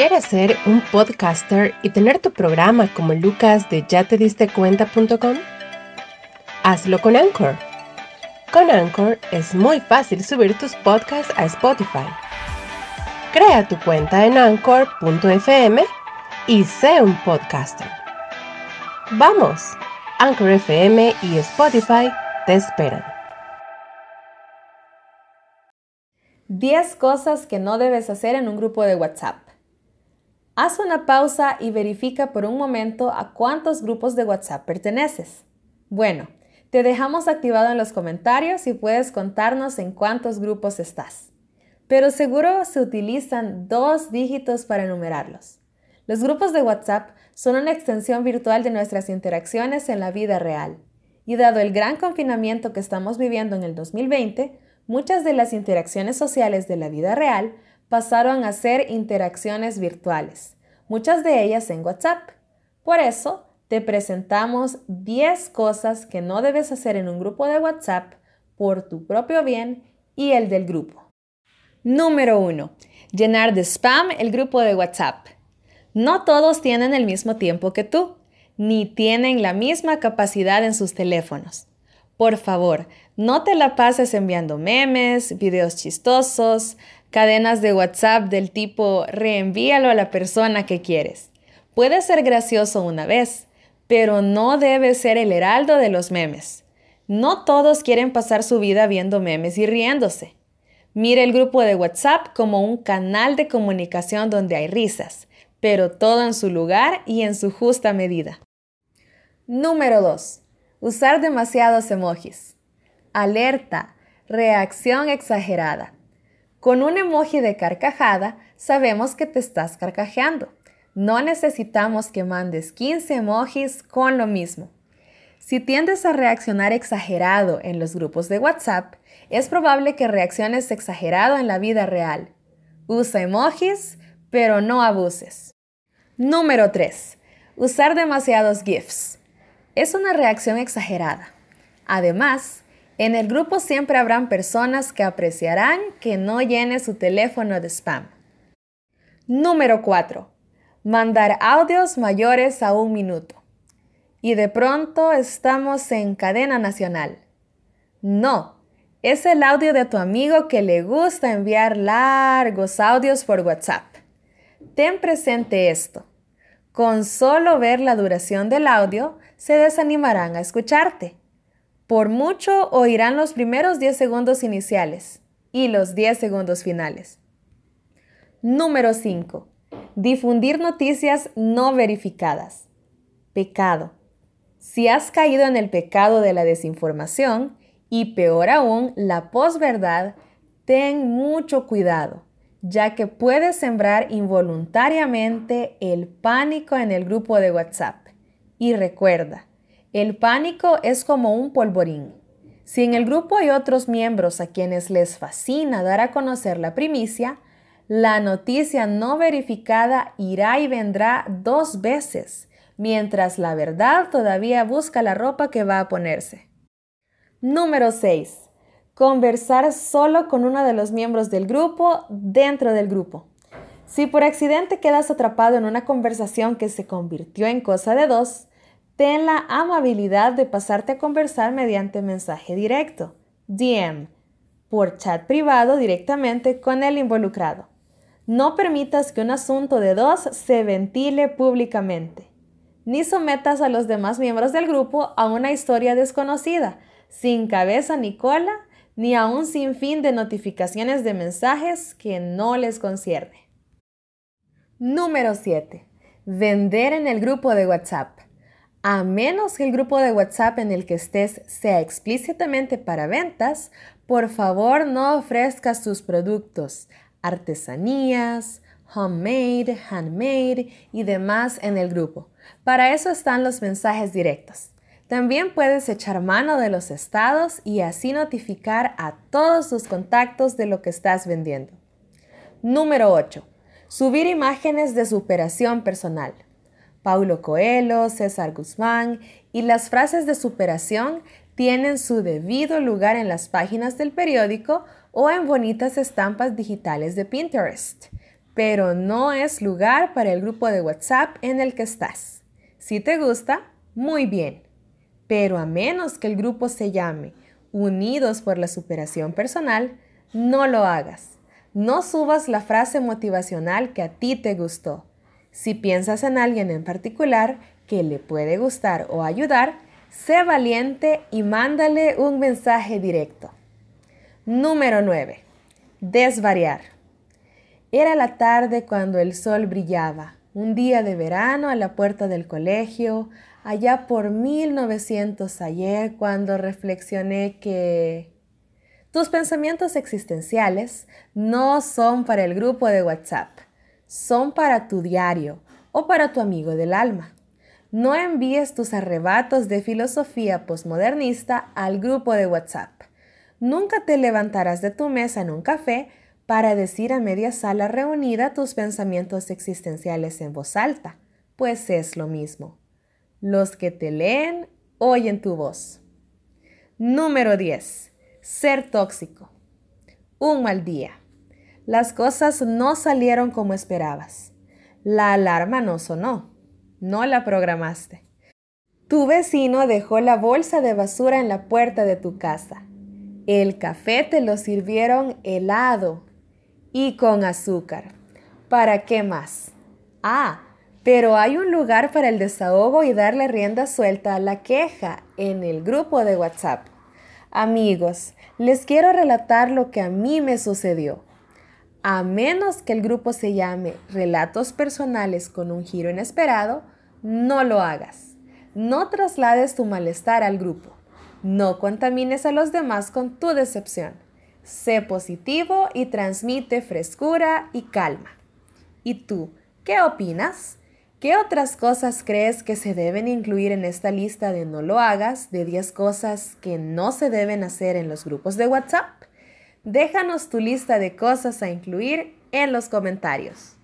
¿Quieres ser un podcaster y tener tu programa como Lucas de ya te diste cuenta.com? Hazlo con Anchor. Con Anchor es muy fácil subir tus podcasts a Spotify. Crea tu cuenta en anchor.fm y sé un podcaster. Vamos, Anchor FM y Spotify te esperan. 10 cosas que no debes hacer en un grupo de WhatsApp. Haz una pausa y verifica por un momento a cuántos grupos de WhatsApp perteneces. Bueno, te dejamos activado en los comentarios y puedes contarnos en cuántos grupos estás. Pero seguro se utilizan dos dígitos para enumerarlos. Los grupos de WhatsApp son una extensión virtual de nuestras interacciones en la vida real. Y dado el gran confinamiento que estamos viviendo en el 2020, muchas de las interacciones sociales de la vida real pasaron a ser interacciones virtuales, muchas de ellas en WhatsApp. Por eso, te presentamos 10 cosas que no debes hacer en un grupo de WhatsApp por tu propio bien y el del grupo. Número 1. Llenar de spam el grupo de WhatsApp. No todos tienen el mismo tiempo que tú, ni tienen la misma capacidad en sus teléfonos. Por favor, no te la pases enviando memes, videos chistosos, cadenas de WhatsApp del tipo reenvíalo a la persona que quieres. Puede ser gracioso una vez, pero no debe ser el heraldo de los memes. No todos quieren pasar su vida viendo memes y riéndose. Mire el grupo de WhatsApp como un canal de comunicación donde hay risas, pero todo en su lugar y en su justa medida. Número 2. Usar demasiados emojis. Alerta. Reacción exagerada. Con un emoji de carcajada sabemos que te estás carcajeando. No necesitamos que mandes 15 emojis con lo mismo. Si tiendes a reaccionar exagerado en los grupos de WhatsApp, es probable que reacciones exagerado en la vida real. Usa emojis, pero no abuses. Número 3. Usar demasiados GIFs es una reacción exagerada. Además, en el grupo siempre habrán personas que apreciarán que no llene su teléfono de spam. Número 4. Mandar audios mayores a un minuto. Y de pronto estamos en cadena nacional. No, es el audio de tu amigo que le gusta enviar largos audios por WhatsApp. Ten presente esto. Con solo ver la duración del audio, se desanimarán a escucharte. Por mucho oirán los primeros 10 segundos iniciales y los 10 segundos finales. Número 5. Difundir noticias no verificadas. Pecado. Si has caído en el pecado de la desinformación y peor aún, la posverdad, ten mucho cuidado, ya que puedes sembrar involuntariamente el pánico en el grupo de WhatsApp. Y recuerda, el pánico es como un polvorín. Si en el grupo hay otros miembros a quienes les fascina dar a conocer la primicia, la noticia no verificada irá y vendrá dos veces, mientras la verdad todavía busca la ropa que va a ponerse. Número 6. Conversar solo con uno de los miembros del grupo dentro del grupo. Si por accidente quedas atrapado en una conversación que se convirtió en cosa de dos, ten la amabilidad de pasarte a conversar mediante mensaje directo, DM, por chat privado directamente con el involucrado. No permitas que un asunto de dos se ventile públicamente, ni sometas a los demás miembros del grupo a una historia desconocida, sin cabeza ni cola, ni a un sinfín de notificaciones de mensajes que no les concierne. Número 7. Vender en el grupo de WhatsApp. A menos que el grupo de WhatsApp en el que estés sea explícitamente para ventas, por favor no ofrezcas tus productos, artesanías, homemade, handmade y demás en el grupo. Para eso están los mensajes directos. También puedes echar mano de los estados y así notificar a todos tus contactos de lo que estás vendiendo. Número 8. Subir imágenes de superación personal. Paulo Coelho, César Guzmán y las frases de superación tienen su debido lugar en las páginas del periódico o en bonitas estampas digitales de Pinterest. pero no es lugar para el grupo de WhatsApp en el que estás. Si te gusta, muy bien, pero a menos que el grupo se llame Unidos por la Superación Personal, no lo hagas. No subas la frase motivacional que a ti te gustó. Si piensas en alguien en particular que le puede gustar o ayudar, sé valiente y mándale un mensaje directo. Número 9. Desvariar. Era la tarde cuando el sol brillaba, un día de verano a la puerta del colegio, allá por 1900 ayer, cuando reflexioné que tus pensamientos existenciales no son para el grupo de WhatsApp, son para tu diario o para tu amigo del alma. No envíes tus arrebatos de filosofía posmodernista al grupo de WhatsApp. Nunca te levantarás de tu mesa en un café para decir a media sala reunida tus pensamientos existenciales en voz alta, pues es lo mismo. Los que te leen oyen tu voz. Número 10. Ser tóxico. Un mal día. Las cosas no salieron como esperabas. La alarma no sonó no la programaste. Tu vecino dejó la bolsa de basura en la puerta de tu casa. El café te lo sirvieron helado y con azúcar. ¿Para qué más? Ah, pero hay un lugar para el desahogo y darle rienda suelta a la queja en el grupo de WhatsApp. Amigos, les quiero relatar lo que a mí me sucedió. A menos que el grupo se llame Relatos Personales con un giro inesperado, no lo hagas. No traslades tu malestar al grupo. No contamines a los demás con tu decepción. Sé positivo y transmite frescura y calma. ¿Y tú, qué opinas? ¿Qué otras cosas crees que se deben incluir en esta lista de no lo hagas de 10 cosas que no se deben hacer en los grupos de WhatsApp? Déjanos tu lista de cosas a incluir en los comentarios.